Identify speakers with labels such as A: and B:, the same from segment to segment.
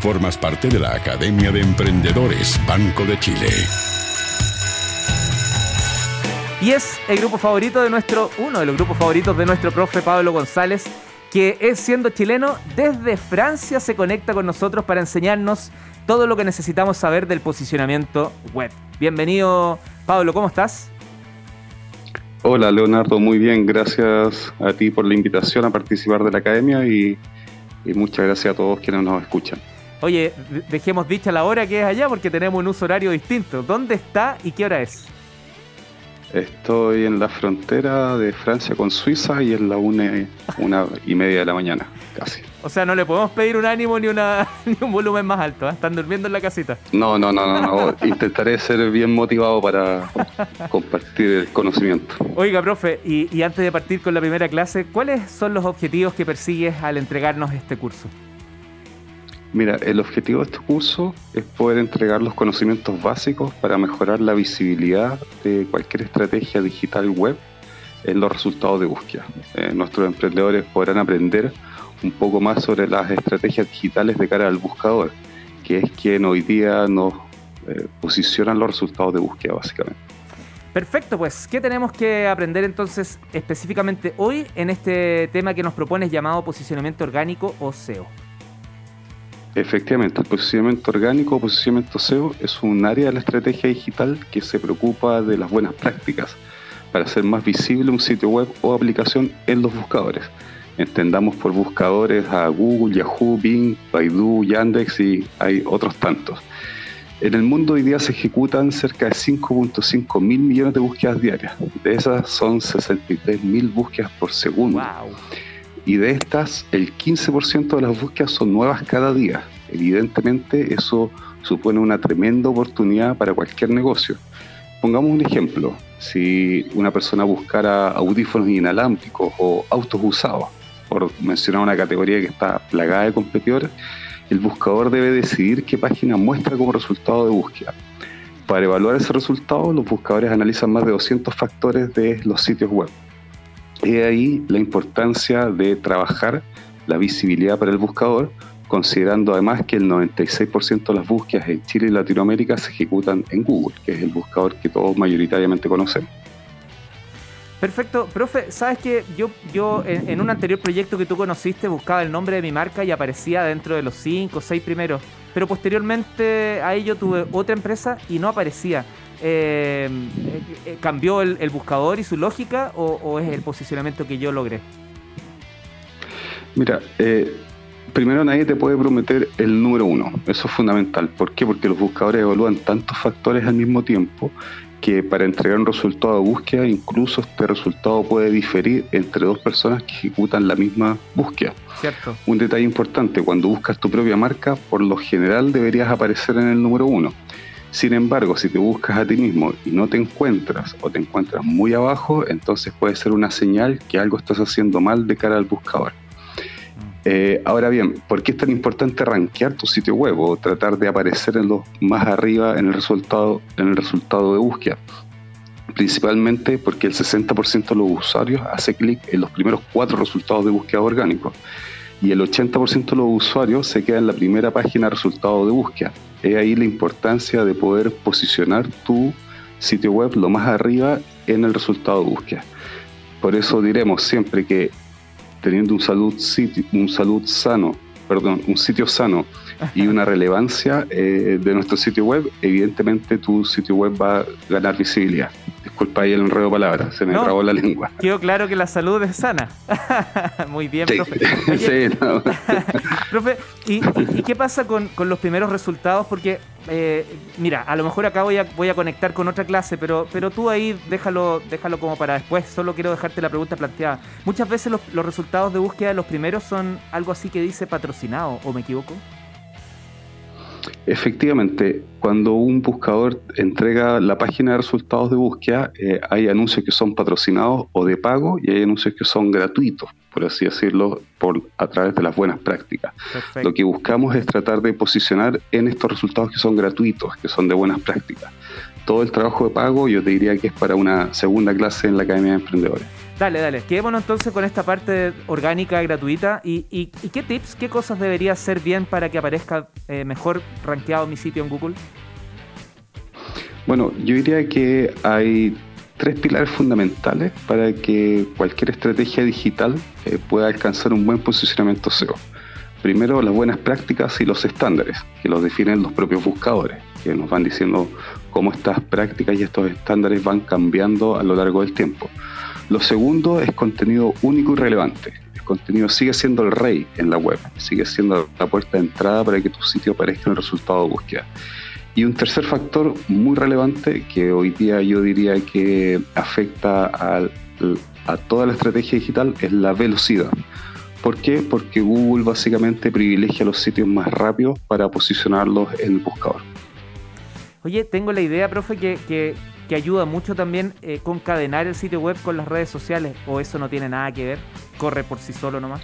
A: Formas parte de la Academia de Emprendedores Banco de Chile.
B: Y es el grupo favorito de nuestro, uno de los grupos favoritos de nuestro profe Pablo González, que es siendo chileno, desde Francia se conecta con nosotros para enseñarnos todo lo que necesitamos saber del posicionamiento web. Bienvenido, Pablo, ¿cómo estás?
C: Hola, Leonardo, muy bien. Gracias a ti por la invitación a participar de la academia y, y muchas gracias a todos quienes nos escuchan.
B: Oye, dejemos dicha la hora que es allá porque tenemos un uso horario distinto. ¿Dónde está y qué hora es?
C: Estoy en la frontera de Francia con Suiza y es la una, una y media de la mañana, casi.
B: O sea, no le podemos pedir un ánimo ni, una, ni un volumen más alto. ¿eh? Están durmiendo en la casita.
C: No, no, no, no, no. Intentaré ser bien motivado para compartir el conocimiento.
B: Oiga, profe, y, y antes de partir con la primera clase, ¿cuáles son los objetivos que persigues al entregarnos este curso?
C: Mira, el objetivo de este curso es poder entregar los conocimientos básicos para mejorar la visibilidad de cualquier estrategia digital web en los resultados de búsqueda. Eh, nuestros emprendedores podrán aprender un poco más sobre las estrategias digitales de cara al buscador, que es quien hoy día nos eh, posiciona los resultados de búsqueda básicamente.
B: Perfecto, pues, ¿qué tenemos que aprender entonces específicamente hoy en este tema que nos propones llamado posicionamiento orgánico o SEO?
C: Efectivamente, el posicionamiento orgánico o posicionamiento SEO es un área de la estrategia digital que se preocupa de las buenas prácticas para hacer más visible un sitio web o aplicación en los buscadores. Entendamos por buscadores a Google, Yahoo, Bing, Baidu, Yandex y hay otros tantos. En el mundo hoy día se ejecutan cerca de 5.5 mil millones de búsquedas diarias. De esas son 63 mil búsquedas por segundo.
B: Wow
C: y de estas el 15% de las búsquedas son nuevas cada día. Evidentemente eso supone una tremenda oportunidad para cualquier negocio. Pongamos un ejemplo, si una persona buscara audífonos inalámbricos o autos usados, por mencionar una categoría que está plagada de competidores, el buscador debe decidir qué página muestra como resultado de búsqueda. Para evaluar ese resultado, los buscadores analizan más de 200 factores de los sitios web y ahí la importancia de trabajar la visibilidad para el buscador, considerando además que el 96% de las búsquedas en Chile y Latinoamérica se ejecutan en Google, que es el buscador que todos mayoritariamente conocemos.
B: Perfecto, profe, sabes que yo, yo en, un anterior proyecto que tú conociste buscaba el nombre de mi marca y aparecía dentro de los 5 o 6 primeros, pero posteriormente a ello tuve otra empresa y no aparecía. Eh, eh, ¿Cambió el, buscador y su lógica o, es el posicionamiento que yo logré?
C: Mira, eh, primero nadie te puede prometer el número uno, eso es fundamental. ¿Por qué? Porque los buscadores evalúan tantos factores al mismo tiempo que para entregar un resultado de búsqueda incluso este resultado puede diferir entre dos personas que ejecutan la misma búsqueda.
B: Cierto.
C: Un detalle importante, cuando buscas tu propia marca, por lo general deberías aparecer en el número uno. Sin embargo, si te buscas a ti mismo y no te encuentras o te encuentras muy abajo, entonces puede ser una señal que algo estás haciendo mal de cara al buscador. Eh, ahora bien, ¿por qué es tan importante rankear tu sitio web o tratar de aparecer en los más arriba en el resultado, en el resultado de búsqueda? Principalmente porque el 60% de los usuarios hace clic en los primeros cuatro resultados de búsqueda orgánicos y el 80% de los usuarios se queda en la primera página de resultados de búsqueda. Es ahí la importancia de poder posicionar tu sitio web lo más arriba en el resultado de búsqueda. Por eso diremos siempre que teniendo un salud, sitio, un salud sano, perdón, un sitio sano y una relevancia eh, de nuestro sitio web, evidentemente tu sitio web va a ganar visibilidad. Disculpa ahí el enredo de palabras, se me trabó la lengua.
B: Quedó claro que la salud es sana. Muy bien, profe.
C: sí,
B: profe, ¿y, qué pasa con, los primeros resultados? Porque, eh, mira, a lo mejor acá voy a, voy a conectar con otra clase, pero, pero tú ahí déjalo, déjalo como para después. Solo quiero dejarte la pregunta planteada. Muchas veces los, resultados de búsqueda los primeros son algo así que dice patrocinado, ¿o me equivoco?
C: Efectivamente, cuando un buscador entrega la página de resultados de búsqueda, eh, hay anuncios que son patrocinados o de pago y hay anuncios que son gratuitos, por así decirlo, por, a través de las buenas prácticas. Lo que buscamos es tratar de posicionar en estos resultados que son gratuitos, que son de buenas prácticas. Todo el trabajo de pago yo te diría que es para una segunda clase en la Academia de Emprendedores.
B: Dale, dale. Quedémonos entonces con esta parte orgánica, gratuita. ¿Y, y, qué tips, qué cosas debería hacer bien para que aparezca eh, mejor rankeado mi sitio en Google?
C: Bueno, yo diría que hay tres pilares fundamentales para que cualquier estrategia digital eh, pueda alcanzar un buen posicionamiento SEO. Primero, las buenas prácticas y los estándares, que los definen los propios buscadores, que nos van diciendo cómo estas prácticas y estos estándares van cambiando a lo largo del tiempo. Lo segundo es contenido único y relevante. El contenido sigue siendo el rey en la web, sigue siendo la puerta de entrada para que tu sitio aparezca en el resultado de búsqueda. Y un tercer factor muy relevante que hoy día yo diría que afecta a, a toda la estrategia digital es la velocidad. ¿Por qué? Porque Google básicamente privilegia los sitios más rápidos para posicionarlos en el buscador.
B: Oye, tengo la idea, profe, que, que, ayuda mucho también eh, concadenar el sitio web con las redes sociales, o eso no tiene nada que ver, corre por sí solo nomás.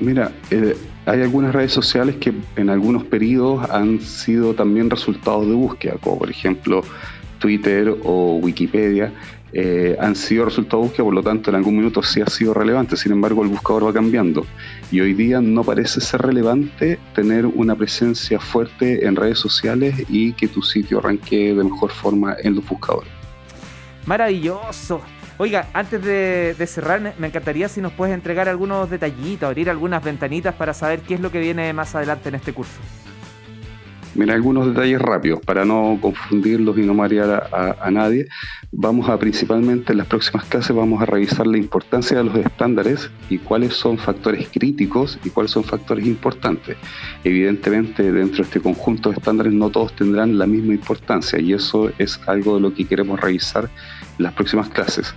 C: Mira, eh, hay algunas redes sociales que en algunos periodos han sido también resultados de búsqueda, como por ejemplo Twitter o Wikipedia, eh, han sido resultados de búsqueda, por lo tanto en algún minuto sí ha sido relevante, sin embargo el buscador va cambiando y hoy día no parece ser relevante tener una presencia fuerte en redes sociales y que tu sitio arranque de mejor forma en los buscadores.
B: Maravilloso. Oiga, antes de, cerrar, me, encantaría si nos puedes entregar algunos detallitos, abrir algunas ventanitas para saber qué es lo que viene más adelante en este curso.
C: Mira, algunos detalles rápidos para no confundirlos y no marear a, nadie. Vamos a principalmente en las próximas clases vamos a revisar la importancia de los estándares y cuáles son factores críticos y cuáles son factores importantes. Evidentemente, dentro de este conjunto de estándares no todos tendrán la misma importancia y eso es algo de lo que queremos revisar en las próximas clases.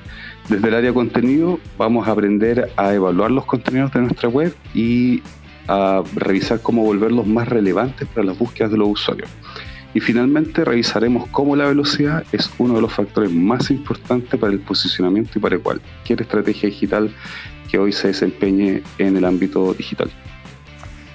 C: Desde el área contenido vamos a aprender a evaluar los contenidos de nuestra web y a revisar cómo volverlos más relevantes para las búsquedas de los usuarios. Y finalmente revisaremos cómo la velocidad es uno de los factores más importantes para el posicionamiento y para cualquier estrategia digital que hoy se desempeñe en el ámbito digital.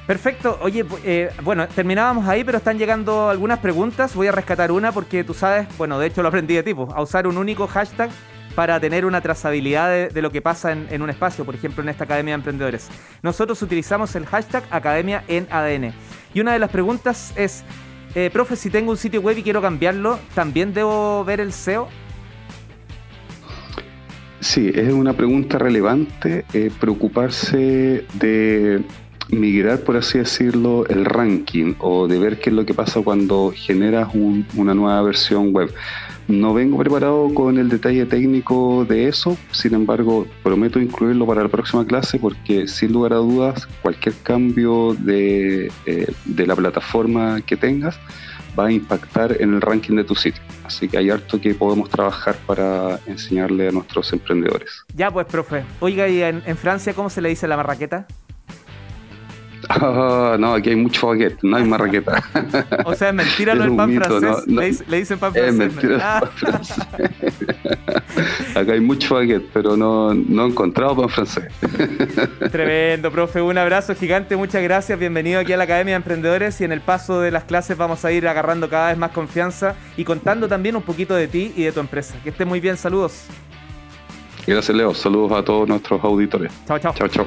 B: Perfecto. Oye, eh, bueno, terminábamos ahí, pero están llegando algunas preguntas. Voy a rescatar una porque tú sabes, bueno, de hecho lo aprendí de tipo, a usar un único hashtag para tener una trazabilidad de, lo que pasa en, un espacio, por ejemplo en esta Academia de Emprendedores. Nosotros utilizamos el hashtag Academia en ADN. Y una de las preguntas es, eh, profe, si tengo un sitio web y quiero cambiarlo, ¿también debo ver el SEO?
C: Sí, es una pregunta relevante eh, preocuparse de migrar, por así decirlo, el ranking o de ver qué es lo que pasa cuando generas una nueva versión web. No vengo preparado con el detalle técnico de eso, sin embargo, prometo incluirlo para la próxima clase porque sin lugar a dudas, cualquier cambio de, eh, de la plataforma que tengas va a impactar en el ranking de tu sitio. Así que hay harto que podemos trabajar para enseñarle a nuestros emprendedores.
B: Ya pues, profe. Oiga, ¿y en, en Francia cómo se le dice la marraqueta?
C: Oh, no, aquí hay mucho baguette, no hay marraqueta.
B: O sea, es mentira lo del pan francés. le, dicen pan francés.
C: Es mentira pan francés. Acá hay mucho baguette, pero no, no he encontrado pan francés.
B: Tremendo, profe. Un abrazo gigante, muchas gracias. Bienvenido aquí a la Academia de Emprendedores y en el paso de las clases vamos a ir agarrando cada vez más confianza y contando también un poquito de ti y de tu empresa. Que esté muy bien, saludos.
C: Gracias, Leo. Saludos a todos nuestros auditores.
B: Chao, chao.
C: Chao, chao.